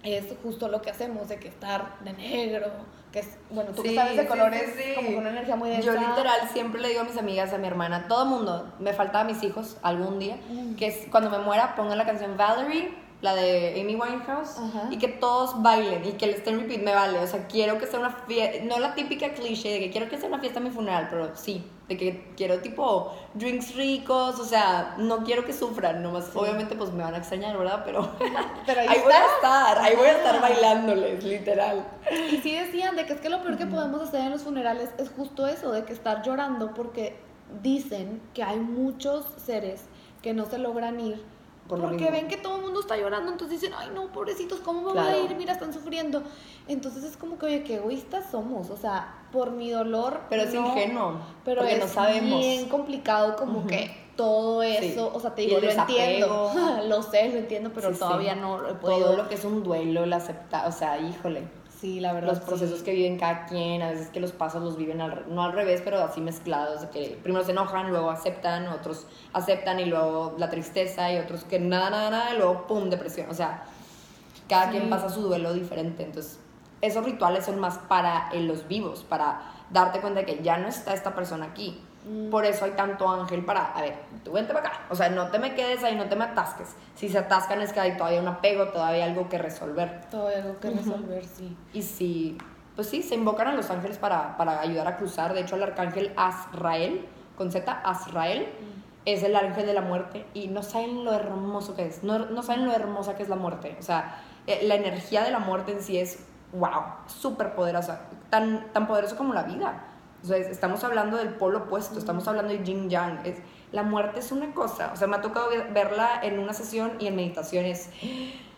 es justo lo que hacemos, de que estar de negro, que es, bueno, tú que Sí, sabes de sí, colores, sí, como con una energía muy densa. Yo literal siempre le digo a mis amigas, a mi hermana, todo mundo, me faltaba a mis hijos algún día, Mm. que es, cuando me muera pongan la canción Valerie la de Amy Winehouse, Ajá. y que todos bailen y que el estén repeat me vale. O sea, quiero que sea una fiesta, no la típica cliché de que quiero que sea una fiesta en mi funeral, pero sí, de que quiero tipo drinks ricos, o sea, no quiero que sufran, nomás, obviamente pues me van a extrañar, ¿verdad? Pero, Pero ahí ahí, voy a estar, ahí voy a estar Ah. bailándoles, literal. Y sí decían de que es que lo peor que podemos hacer en los funerales es justo eso, de que estar llorando porque dicen que hay muchos seres que no se logran ir Por porque mismo. ven que todo el mundo está llorando, entonces dicen, ay no, pobrecitos, ¿cómo me voy a Claro. ir? Mira, están sufriendo. Entonces es como que, oye, qué egoístas somos, o sea, por mi dolor. Pero es ingenuo, Pero es no sabemos. bien complicado como que todo Sí. eso, o sea, te digo, lo entiendo, lo sé, lo entiendo, pero Sí, sí. todavía no lo he podido. Todo lo que es un duelo, el aceptar, o sea, híjole. Sí, la verdad. los sí. procesos que viven cada quien, a veces que los pasos los viven al, no al revés, pero así mezclados, de que primero se enojan, luego aceptan, otros aceptan y luego la tristeza y otros que nada, nada, nada, y luego pum, depresión, o sea, cada Sí. quien pasa su duelo diferente, entonces esos rituales son más para los vivos, para darte cuenta de que ya no está esta persona aquí. Mm. Por eso hay tanto ángel para, a ver, tú vente para acá. O sea, no te me quedes ahí, no te me atasques. Si se atascan es que hay todavía un apego, todavía hay algo que resolver. Todavía algo que resolver, sí. Y si, pues sí, se invocan a los ángeles para, para ayudar a cruzar. De hecho, el arcángel Azrael, con Z, Azrael, es el ángel de la muerte. Y no saben lo hermoso que es. No, no saben lo hermosa que es la muerte. O sea, eh, la energía de la muerte en sí es, wow, súper poderosa. Tan, tan poderoso como la vida. O sea, estamos hablando del polo opuesto, estamos hablando de yin yang. Es, la muerte es una cosa. O sea, me ha tocado ver- verla en una sesión y en meditaciones.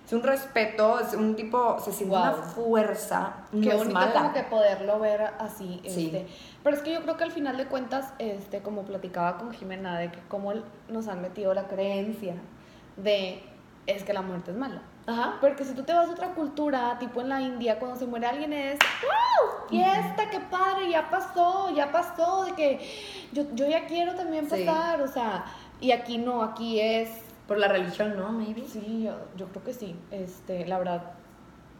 Es un respeto, es un tipo, se siente una fuerza, no Qué es bonito mala. como que poderlo ver así. Sí. Este. Pero es que yo creo que al final de cuentas, este, como platicaba con Jimena, de que cómo nos han metido la creencia de es que la muerte es mala. Ajá. Porque si tú te vas a otra cultura, tipo en la India, cuando se muere alguien es ¡Wow! Fiesta, qué padre, ya pasó, ya pasó, de que yo, yo ya quiero también Sí. pasar, o sea, y aquí no, aquí es, Por la religión, ¿no? Maybe. sí, yo, yo creo que sí, este, la verdad,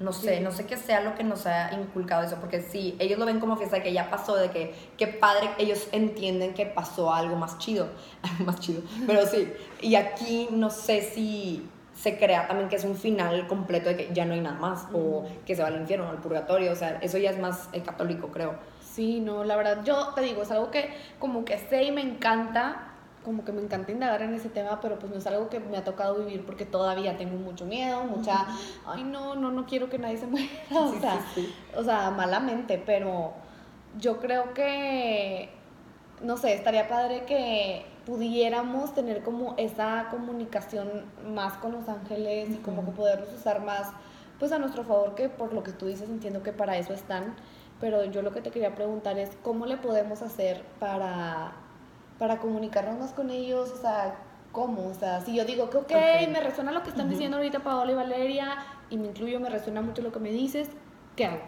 No sé, Sí. no sé qué sea lo que nos ha inculcado eso, porque sí, ellos lo ven como fiesta de que ya pasó, de que qué padre, ellos entienden que pasó algo más chido, más chido, pero sí, y aquí no sé si se crea también que es un final completo de que ya no hay nada más, o que se va al infierno, al purgatorio, o sea, eso ya es más eh, católico, creo. Sí, no, la verdad, yo te digo, es algo que como que sé y me encanta, como que me encanta indagar en ese tema, pero pues no es algo que me ha tocado vivir porque todavía tengo mucho miedo, mucha, ay no, no, no quiero que nadie se muera, o Sí, sea, sí, sí. o sea, malamente, pero yo creo que, no sé, estaría padre que pudiéramos tener como esa comunicación más con los ángeles y como que poderlos usar más, pues a nuestro favor, que por lo que tú dices entiendo que para eso están, pero yo lo que te quería preguntar es cómo le podemos hacer para, para comunicarnos más con ellos, o sea, ¿cómo? O sea, si yo digo que, ok, Ok. me resuena lo que están diciendo ahorita Paola y Valeria, y me incluyo, me resuena mucho lo que me dices, ¿qué hago?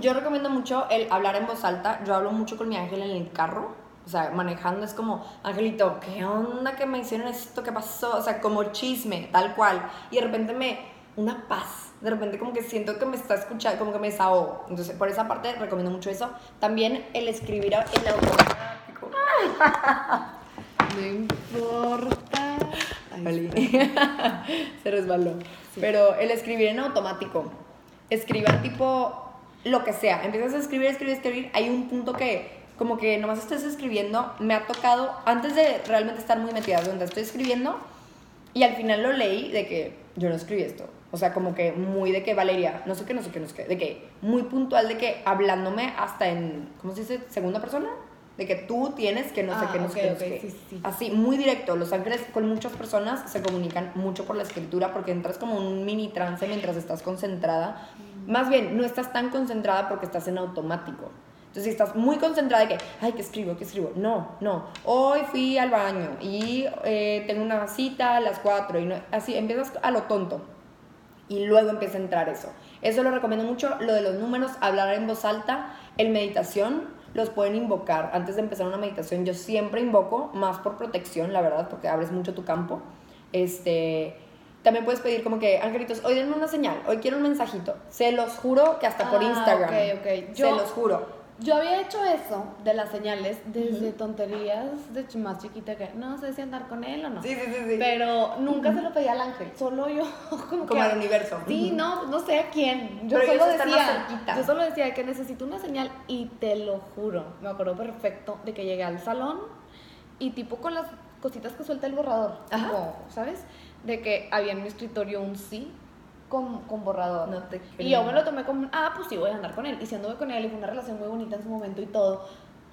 Yo recomiendo mucho el hablar en voz alta. Yo hablo mucho con mi ángel en el carro. O sea, manejando es como, Angelito, ¿qué onda que me hicieron esto? ¿Qué pasó? O sea, como chisme, tal cual. Y de repente me, una paz. De repente como que siento que me está escuchando, como que me desahogo. Entonces, por esa parte recomiendo mucho eso. También el escribir en automático. No importa. Ay. Se resbaló. Pero el escribir en automático. Escriban tipo lo que sea. Empiezas a escribir, escribir, escribir. Hay un punto que como que nomás estés escribiendo. Me ha tocado, antes de realmente estar muy metida, donde estoy escribiendo, y al final lo leí de que yo no escribí esto. O sea, como que muy de que Valeria, no sé qué, no sé qué, no sé qué. De que muy puntual de que hablándome hasta en, ¿cómo se dice? Segunda persona. De que tú tienes que no sé Ah, qué, no ok, sé qué, no ok, sé qué. sí, sí, sí. Así, muy directo. Los ángeles con muchas personas se comunican mucho por la escritura porque entras como en un mini trance mientras estás concentrada. Más bien, no estás tan concentrada porque estás en automático. Entonces, si estás muy concentrada de que, ay, ¿qué escribo? ¿Qué escribo? No, no. Hoy fui al baño y eh, tengo una cita a las 4 y no- así empiezas a lo tonto y luego empieza a entrar eso. Eso lo recomiendo mucho, lo de los números, hablar en voz alta, el meditación, los pueden invocar. Antes de empezar una meditación, yo siempre invoco, más por protección, la verdad, porque abres mucho tu campo. Este, también puedes pedir como que, angelitos, hoy denme una señal, hoy quiero un mensajito. Se los juro que hasta por Ah, Instagram. ok, ok. Se Yo- los juro. Yo había hecho eso de las señales desde tonterías de más chiquita que no sé si andar con él o no. Sí, sí, sí, sí. Pero nunca se lo pedía al ángel, solo yo como, Como que al universo. Sí, no, no sé a quién. Yo Pero solo decía, cerquita. yo solo decía que necesito una señal y te lo juro, me acuerdo perfecto de que llegué al salón y tipo con las cositas que suelta el borrador, Ajá. tipo, ¿sabes? De que había en mi escritorio un sí con, con borrador. No te Y yo me lo tomé como, ah, pues sí, voy a andar con él. Y si anduve con él, y fue una relación muy bonita en su momento y todo.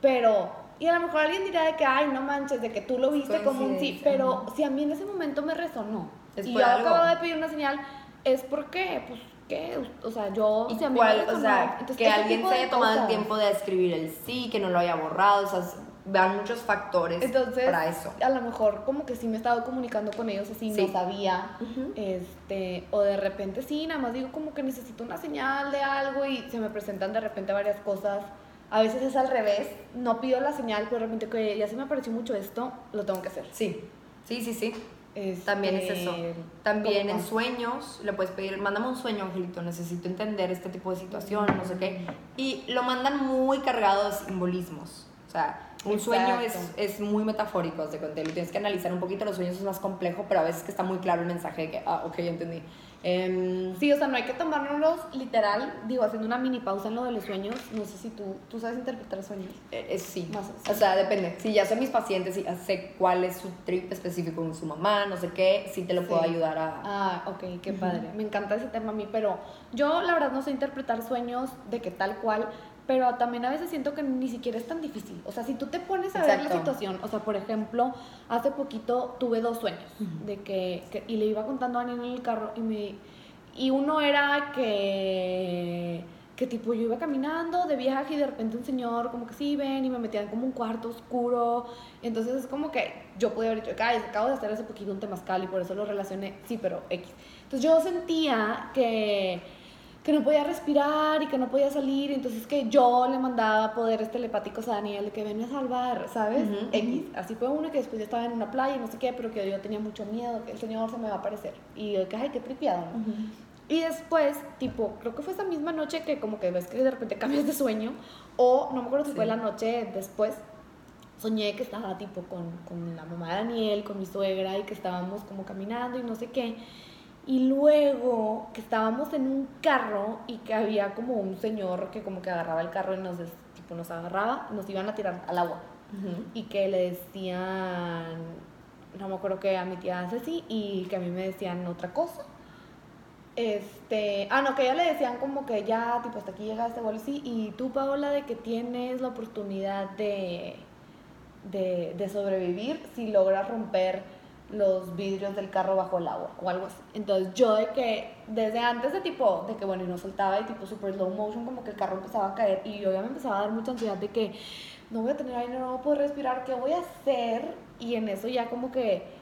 Pero, y a lo mejor alguien dirá de que, ay, no manches, de que tú lo viste como un sí. Pero si a mí en ese momento me resonó. Es y yo algo. acabo de pedir una señal, es porque, pues, ¿qué? O sea, yo, ¿Y si a mí cuál? me o resonó. sea, Entonces, que alguien se haya tomado el tiempo de escribir el sí, que no lo haya borrado, o sea, vean muchos factores Entonces, para eso. a lo mejor como que sí me he estado comunicando con ellos así, Sí. no sabía, Ujú. este, o de repente sí, nada más digo como que necesito una señal de algo y se me presentan de repente varias cosas. A veces es al revés, no pido la señal, pero de repente que ya se me apareció mucho esto, lo tengo que hacer. Sí, sí, sí, sí. Este, También es eso. También ¿cómo en sueños le puedes pedir, mándame un sueño, Angelito, necesito entender este tipo de situación, no sé qué. Y lo mandan muy cargado de simbolismos. O sea, un sueño es, es muy metafórico, de tienes que analizar un poquito, los sueños es más complejo, pero a veces que está muy claro el mensaje de que, ah, ok, ya entendí. Em, Sí, o sea, no hay que tomárnoslos literal, digo, haciendo una mini pausa en lo de los sueños. No sé si tú, tú sabes interpretar sueños. Eh, eh, sí, Más o sea, depende. Si ya son mis pacientes y sé cuál es su trip específico con su mamá, no sé qué, sí te lo puedo ayudar a... Ah, ok, qué padre. Me encanta ese tema a mí, pero yo la verdad no sé interpretar sueños de que tal cual, pero también a veces siento que ni siquiera es tan difícil. O sea, si tú te pones a ver la situación, o sea, por ejemplo, hace poquito tuve dos sueños de que, que- y le iba contando a Ani en el carro y me y uno era que que tipo yo iba caminando de viaje y de repente un señor como que sí ven y me metían como un cuarto oscuro. Entonces es como que yo pude haber dicho ay acabo de hacer hace poquito un temazcal y por eso lo relacioné sí pero X entonces yo sentía que que no podía respirar y que no podía salir, entonces que yo le mandaba poderes telepáticos a Daniel de que ven a salvar, ¿sabes? Ujú, X. Así fue uno que después ya estaba en una playa y no sé qué, pero que yo tenía mucho miedo, que el señor se me va a aparecer. Y yo, que ay, qué tripiado, ¿no? Y después, tipo, creo que fue esa misma noche que como que ves que de repente cambias de sueño, o no me acuerdo si Sí. fue la noche después, soñé que estaba tipo con, con la mamá de Daniel, con mi suegra, y que estábamos como caminando y no sé qué. Y luego que estábamos en un carro y que había como un señor que como que agarraba el carro y nos, tipo, nos agarraba, nos iban a tirar al agua y que le decían, no me acuerdo que a mi tía Ceci y que a mí me decían otra cosa. Este, ah, no, que a ella le decían como que ya, tipo, hasta aquí llega este vuelo, sí, y tú, Paola, de que tienes la oportunidad de, de, de sobrevivir si logras romper los vidrios del carro bajo el agua o algo así. Entonces yo de que desde antes de tipo, de que bueno, y no soltaba y tipo super slow motion, como que el carro empezaba a caer y yo ya me empezaba a dar mucha ansiedad de que no voy a tener aire, no voy a poder respirar, ¿qué voy a hacer? Y en eso ya como que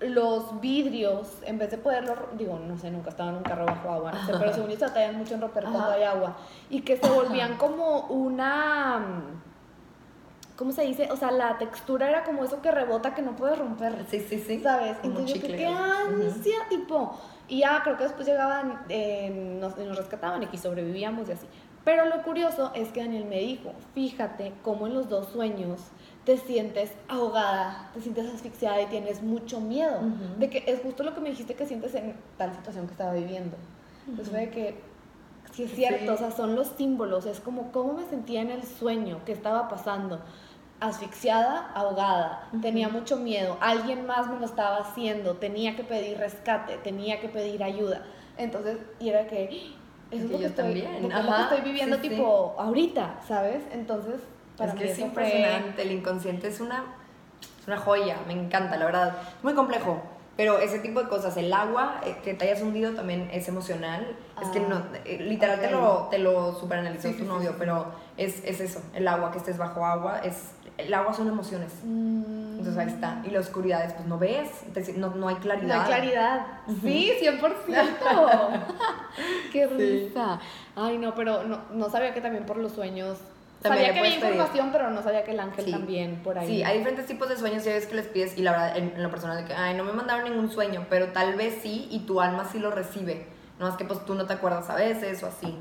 los vidrios, en vez de poderlo, digo, no sé, nunca estaba en un carro bajo agua, no sé, pero según yo se batallan mucho en romper cuando hay agua. Y que se volvían como una... ¿Cómo se dice? O sea, la textura era como eso que rebota que no puedes romper. Sí, sí, sí. ¿Sabes? Como Entonces yo chicle. qué ansia, tipo. Y ya creo que después llegaban, eh, nos, nos rescataban y sobrevivíamos y así. Pero lo curioso es que Daniel me dijo, fíjate cómo en los dos sueños te sientes ahogada, te sientes asfixiada y tienes mucho miedo. Ujú. De que es justo lo que me dijiste que sientes en tal situación que estaba viviendo. Entonces fue de que, sí es cierto, Sí. o sea, son los símbolos, es como cómo me sentía en el sueño, qué estaba pasando. Asfixiada, ahogada, tenía mucho miedo, alguien más me lo estaba haciendo, tenía que pedir rescate, tenía que pedir ayuda. Entonces, y era que eso es lo que, yo estoy, también, lo que- lo que ajá, estoy viviendo sí, sí. tipo ahorita, ¿sabes? Entonces, para es mí que es eso fue- impresionante, el inconsciente es una, es una joya, me encanta, la verdad. Muy complejo, pero ese tipo de cosas, el agua eh, que te hayas hundido también es emocional. es que Ah, no, eh, literal te ok. lo, te lo superanalizó Sí, tu sí, sí, novio, sí. pero es, es eso, el agua, que estés bajo agua, es, el agua son emociones. Mm, Entonces ahí está. Y la oscuridad es, pues no ves, no, no hay claridad. No hay claridad. Sí, 100%. Qué risa. Ay, no, pero no, no sabía que también por los sueños. También sabía que había pedir. información, pero no sabía que el ángel Sí. también por ahí. Sí, hay diferentes tipos de sueños y hay veces que les pides y la verdad, en, en lo personal, de que, ay, no me mandaron ningún sueño, pero tal vez sí y tu alma sí lo recibe. No es que pues tú no te acuerdas a veces o así.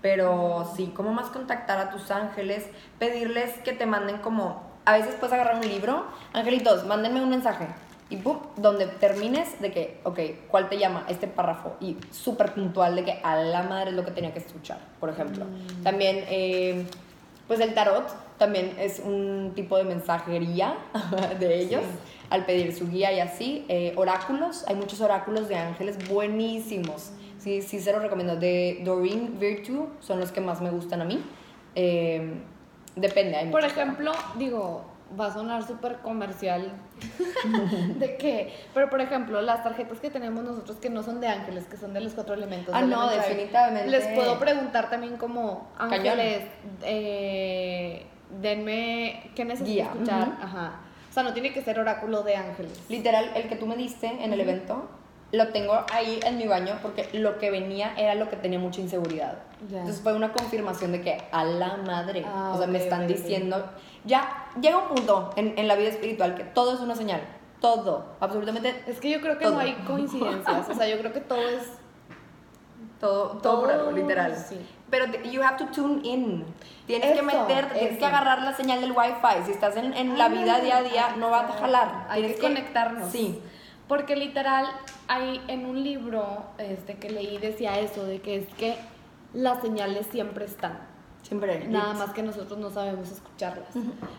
Pero sí, como más contactar a tus ángeles, pedirles que te manden como, a veces puedes agarrar un libro, angelitos, mándenme un mensaje. Y pum, donde termines de que, ok, ¿cuál te llama? Este párrafo. Y súper puntual de que a la madre es lo que tenía que escuchar, por ejemplo. Mm. También, eh, pues el tarot también es un tipo de mensajería de ellos. Sí. Al pedir su guía y así. Eh, oráculos, hay muchos oráculos de ángeles buenísimos. Sí, sí se los recomiendo. De Doreen Virtue son los que más me gustan a mí. Eh, depende. Hay Por ejemplo, digo, va a sonar súper comercial de que, pero por ejemplo, las tarjetas que tenemos nosotros que no son de ángeles, que son de los cuatro elementos. Ah, no, Elemental, definitivamente. Les puedo preguntar también como ángeles, eh, denme, ¿qué necesito Guía, escuchar? ujú. Ajá. O sea, no tiene que ser oráculo de ángeles. Literal, el que tú me diste en el evento, lo tengo ahí en mi baño porque lo que venía era lo que tenía mucha inseguridad. Ya. Entonces fue una confirmación de que a la madre, Ah, o sea, me ok, están ok, ok. diciendo, ya llega un punto en, en la vida espiritual que todo es una señal, todo, absolutamente Es que yo creo que Todo. no hay coincidencias. O sea, yo creo que todo es. todo, todo, por algo, Todo, literal. sí. Pero you have to tune in. Tienes que meterte, tienes que agarrar la señal del wifi. Si estás en, en la vida día a día, no va a jalar. Hay Tienes que conectarnos. Sí. Porque literal, hay en un libro este, que leí decía eso, de que es que las señales siempre están. Siempre. Nada más que nosotros no sabemos escucharlas.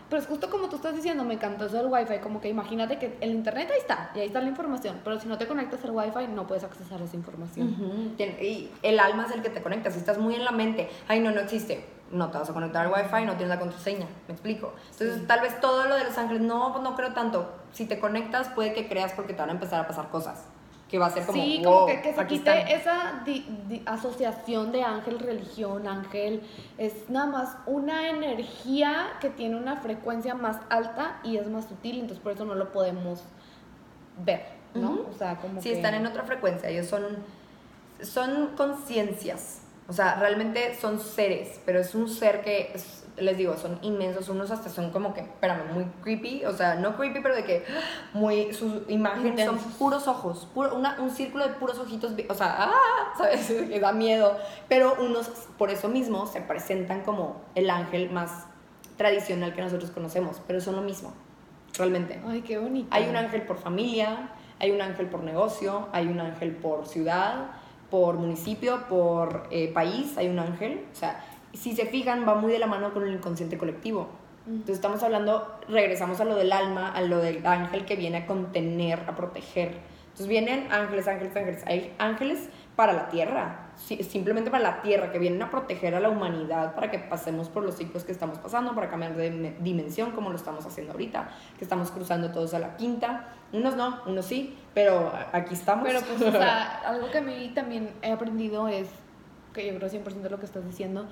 Pero es justo como tú estás diciendo, me encantó eso del wifi, como que imagínate que el internet ahí está, y ahí está la información, pero si no te conectas al wifi no puedes accesar a esa información. Y el alma es el que te conecta. Si estás muy en la mente, ay, no, no existe. No te vas a conectar al wifi, no tienes la contraseña. ¿Me explico? Entonces, tal vez todo lo de los ángeles, no, pues no creo tanto. Si te conectas, puede que creas porque te van a empezar a pasar cosas. Que va a ser como. sí, wow, como que, que se quite están. esa di- di- asociación de ángel, religión, ángel. Es nada más una energía que tiene una frecuencia más alta y es más sutil, entonces por eso no lo podemos ver, ¿no? O sea, como Sí, que... están en otra frecuencia. Ellos son, son conciencias. O sea, realmente son seres, pero es un ser que, es- les digo, son inmensos. Unos hasta son como que, espérame, muy creepy. O sea, no creepy, pero de que muy, su imagen Intensos. son puros ojos. Puro, una, un círculo de puros ojitos. O sea, ¡ah! ¿sabes? Que da miedo. Pero unos, por eso mismo, se presentan como el ángel más tradicional que nosotros conocemos. Pero son lo mismo, realmente. Ay, qué bonito. Hay un ángel por familia, hay un ángel por negocio, hay un ángel por ciudad, por municipio, por eh, país, hay un ángel. O sea, si se fijan, va muy de la mano con el inconsciente colectivo. Entonces estamos hablando, regresamos a lo del alma, a lo del ángel que viene a contener, a proteger. Entonces vienen ángeles, ángeles, ángeles. Hay ángeles para la tierra, simplemente para la tierra, que vienen a proteger a la humanidad para que pasemos por los ciclos que estamos pasando, para cambiar de dim- dimensión como lo estamos haciendo ahorita, que estamos cruzando todos a la quinta. Unos no, unos sí, pero aquí estamos. Pero pues, o sea, algo que a mí también he aprendido es, que yo creo 100% de lo que estás diciendo,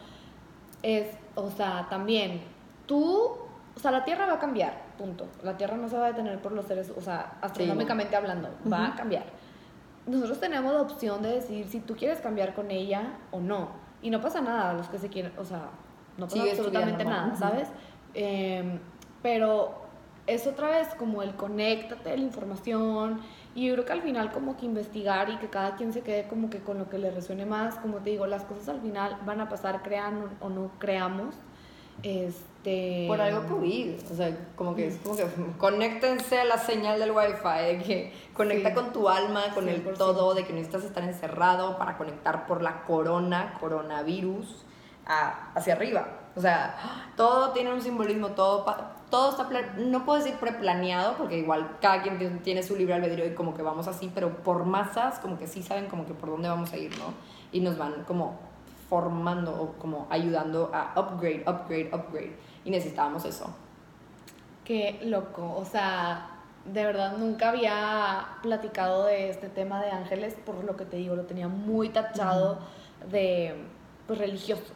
es, o sea, también, tú, o sea, la Tierra va a cambiar, punto. La Tierra no se va a detener por los seres, o sea, astronómicamente hablando, va a cambiar. Nosotros tenemos la opción de decir si tú quieres cambiar con ella o no. Y no pasa nada, los que se quieren, o sea, no pasa absolutamente nada. ¿sabes? Em, pero es otra vez como el conéctate la información y yo creo que al final como que investigar y que cada quien se quede como que con lo que le resuene más, como te digo, las cosas al final van a pasar, crean o- o no creamos. Este Por algo COVID, o sea, como que es como que conéctense a la señal del wifi, de que conecta Sí. con tu alma, con el 100%. todo, de que necesitas estar encerrado para conectar por la corona, coronavirus, a- hacia arriba. O sea, todo tiene un simbolismo, todo, todo está, no puedo decir preplaneado, porque igual cada quien tiene- tiene su libre albedrío y como que vamos así, pero por masas como que sí saben como que por dónde vamos a ir, ¿no? Y nos van como formando o como ayudando a upgrade, upgrade, upgrade. Y necesitábamos eso. Qué loco, o sea, de verdad nunca había platicado de este tema de ángeles, por lo que te digo, lo tenía muy tachado de pues, religioso.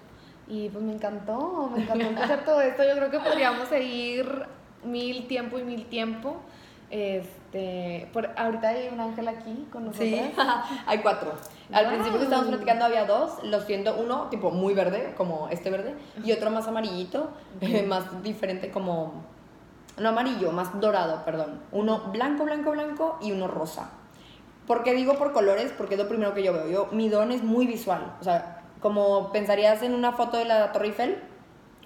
Y pues me encantó, me encantó escuchar todo esto. Yo creo que podríamos seguir mil tiempo y mil tiempo. Este, por, ahorita hay un ángel aquí con nosotros. Sí, hay cuatro. Al Wow. principio que estábamos platicando había dos, lo siento, uno tipo muy verde, como este verde, y otro más amarillito, eh, más diferente como, no amarillo, más dorado, perdón. Uno blanco, blanco, blanco y uno rosa. ¿Por qué digo por colores? Porque es lo primero que yo veo. Yo, mi don es muy visual. O sea, como pensarías en una foto de la Torre Eiffel,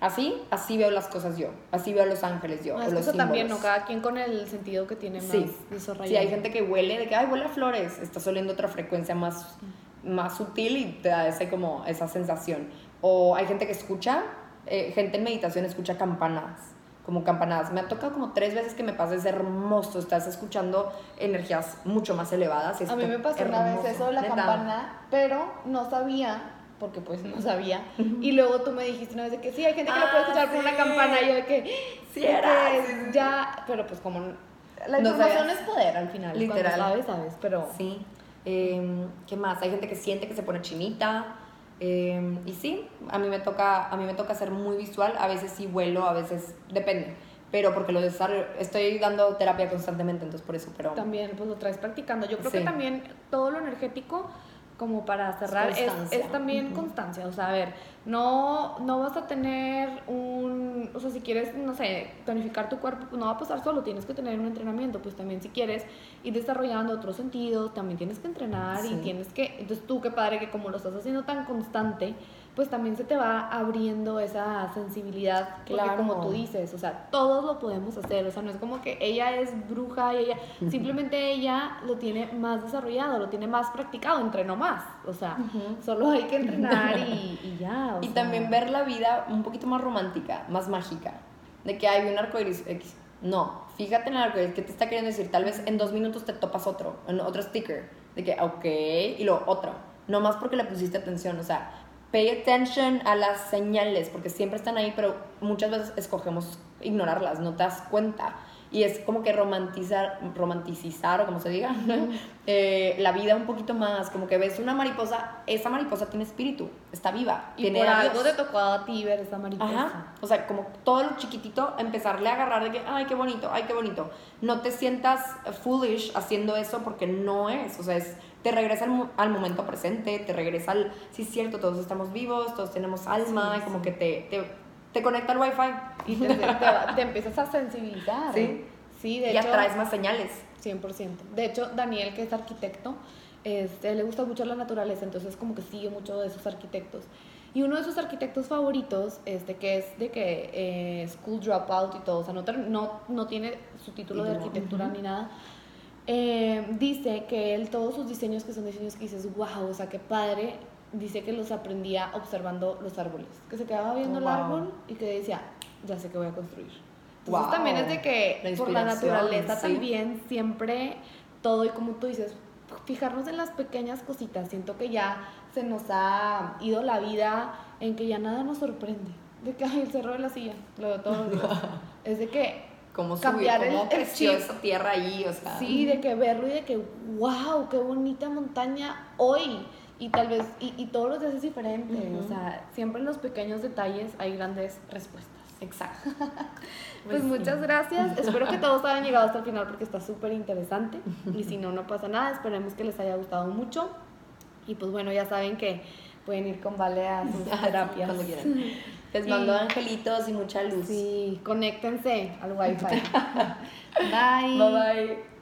así, así veo las cosas yo, así veo a los ángeles yo. O los eso también, ¿no? Cada quien con el sentido que tiene más Sí, desarrollado. sí, hay gente que huele de que, ay, huele a flores, estás oliendo otra frecuencia más, más sutil y te da ese, como, esa sensación. O hay gente que escucha, eh, gente en meditación escucha campanadas, como campanadas. Me ha tocado como tres veces que me pasa, es hermoso, estás escuchando energías mucho más elevadas. es A mí me pasó una vez eso de la neta. campana, pero no sabía, porque pues no sabía. Y luego tú me dijiste una vez de que sí, hay gente que lo puede Ah, escuchar por una sí. campana. Y yo de que, Sí era, que sí, sí, sí. ya, pero pues como la No información sabías. es poder al final. Literal. Cuando sabes, sabes, pero Sí. Em, ¿Qué más? Hay gente que siente que se pone chinita. em, y sí, a mí, me toca, a mí me toca ser muy visual. A veces sí vuelo, a veces depende. Pero porque lo desarrollo, estoy dando terapia constantemente, entonces por eso. Pero también pues lo traes practicando. Yo creo que Sí. también todo lo energético, como para cerrar, es, es también constancia. O sea, a ver, no, no vas a tener un, o sea, si quieres, no sé, tonificar tu cuerpo, pues no va a pasar solo, tienes que tener un entrenamiento, pues también si quieres ir desarrollando otros sentidos, también tienes que entrenar y tienes que, entonces tú qué padre que como lo estás haciendo tan constante, pues también se te va abriendo esa sensibilidad, porque Claro. como tú dices, o sea, todos lo podemos hacer, o sea, no es como que ella es bruja y ella, simplemente ella lo tiene más desarrollado, lo tiene más practicado, entrenó más, o sea, solo hay que entrenar y, y ya. o Y sea. también ver la vida un poquito más romántica, más mágica. De que hay un arco iris X. No, fíjate en el arco iris, ¿qué te está queriendo decir? Tal vez en dos minutos te topas otro, en otro sticker. De que, ok, y luego otro. No más porque le pusiste atención, o sea, pay attention a las señales, porque siempre están ahí, pero muchas veces escogemos ignorarlas, no te das cuenta. Y es como que romantizar, romanticizar, o como se diga, eh, la vida un poquito más. Como que ves una mariposa, esa mariposa tiene espíritu, está viva. Y tiene por algo te tocó a ti ver esa mariposa. Ajá. O sea, como todo lo chiquitito, empezarle a agarrar de que, ay, qué bonito, ay, qué bonito. No te sientas foolish haciendo eso porque no es. O sea, es, te regresa al, mo- al momento presente, te regresa al, sí es cierto, todos estamos vivos, todos tenemos alma, Sí, y como sí. que te, te, te conecta al wifi. Y te, te, va- te empiezas a sensibilizar. Sí. Sí, de y hecho. atraes más señales. 100%. De hecho, Daniel, que es arquitecto, este, le gusta mucho la naturaleza, entonces como que sigue mucho de esos arquitectos. Y uno de sus arquitectos favoritos, este, que es de que eh, School Dropout y todo, o sea, no, no, no tiene su título de arquitectura ni nada, eh, dice que él, todos sus diseños, que son diseños que dices, wow, o sea, qué padre, dice que los aprendía observando los árboles, que se quedaba viendo Oh, el wow. árbol y que decía, ya sé qué voy a construir. Entonces Wow. también es de que La por la naturaleza sí. también siempre todo y como tú dices, fijarnos en las pequeñas cositas. Siento que ya se nos ha ido la vida en que ya nada nos sorprende. De que, ay, el cerro de la silla, lo veo todos los días. es de que, Cómo Cambiar subió, el- cómo el creció chip. esa tierra ahí, o sea. sí, de que verlo y de que, wow, qué bonita montaña hoy. Y tal vez, y, y todos los días es diferente. O sea, siempre en los pequeños detalles hay grandes respuestas. Exacto. Pues sí. muchas gracias. Espero que todos hayan llegado hasta el final porque está súper interesante. Y si no, no pasa nada. Esperemos que les haya gustado mucho. Y pues bueno, ya saben que pueden ir con Vale a sus terapias. Cuando quieran. Les mando angelitos y mucha luz. Sí, conéctense al wifi. Bye. Bye bye.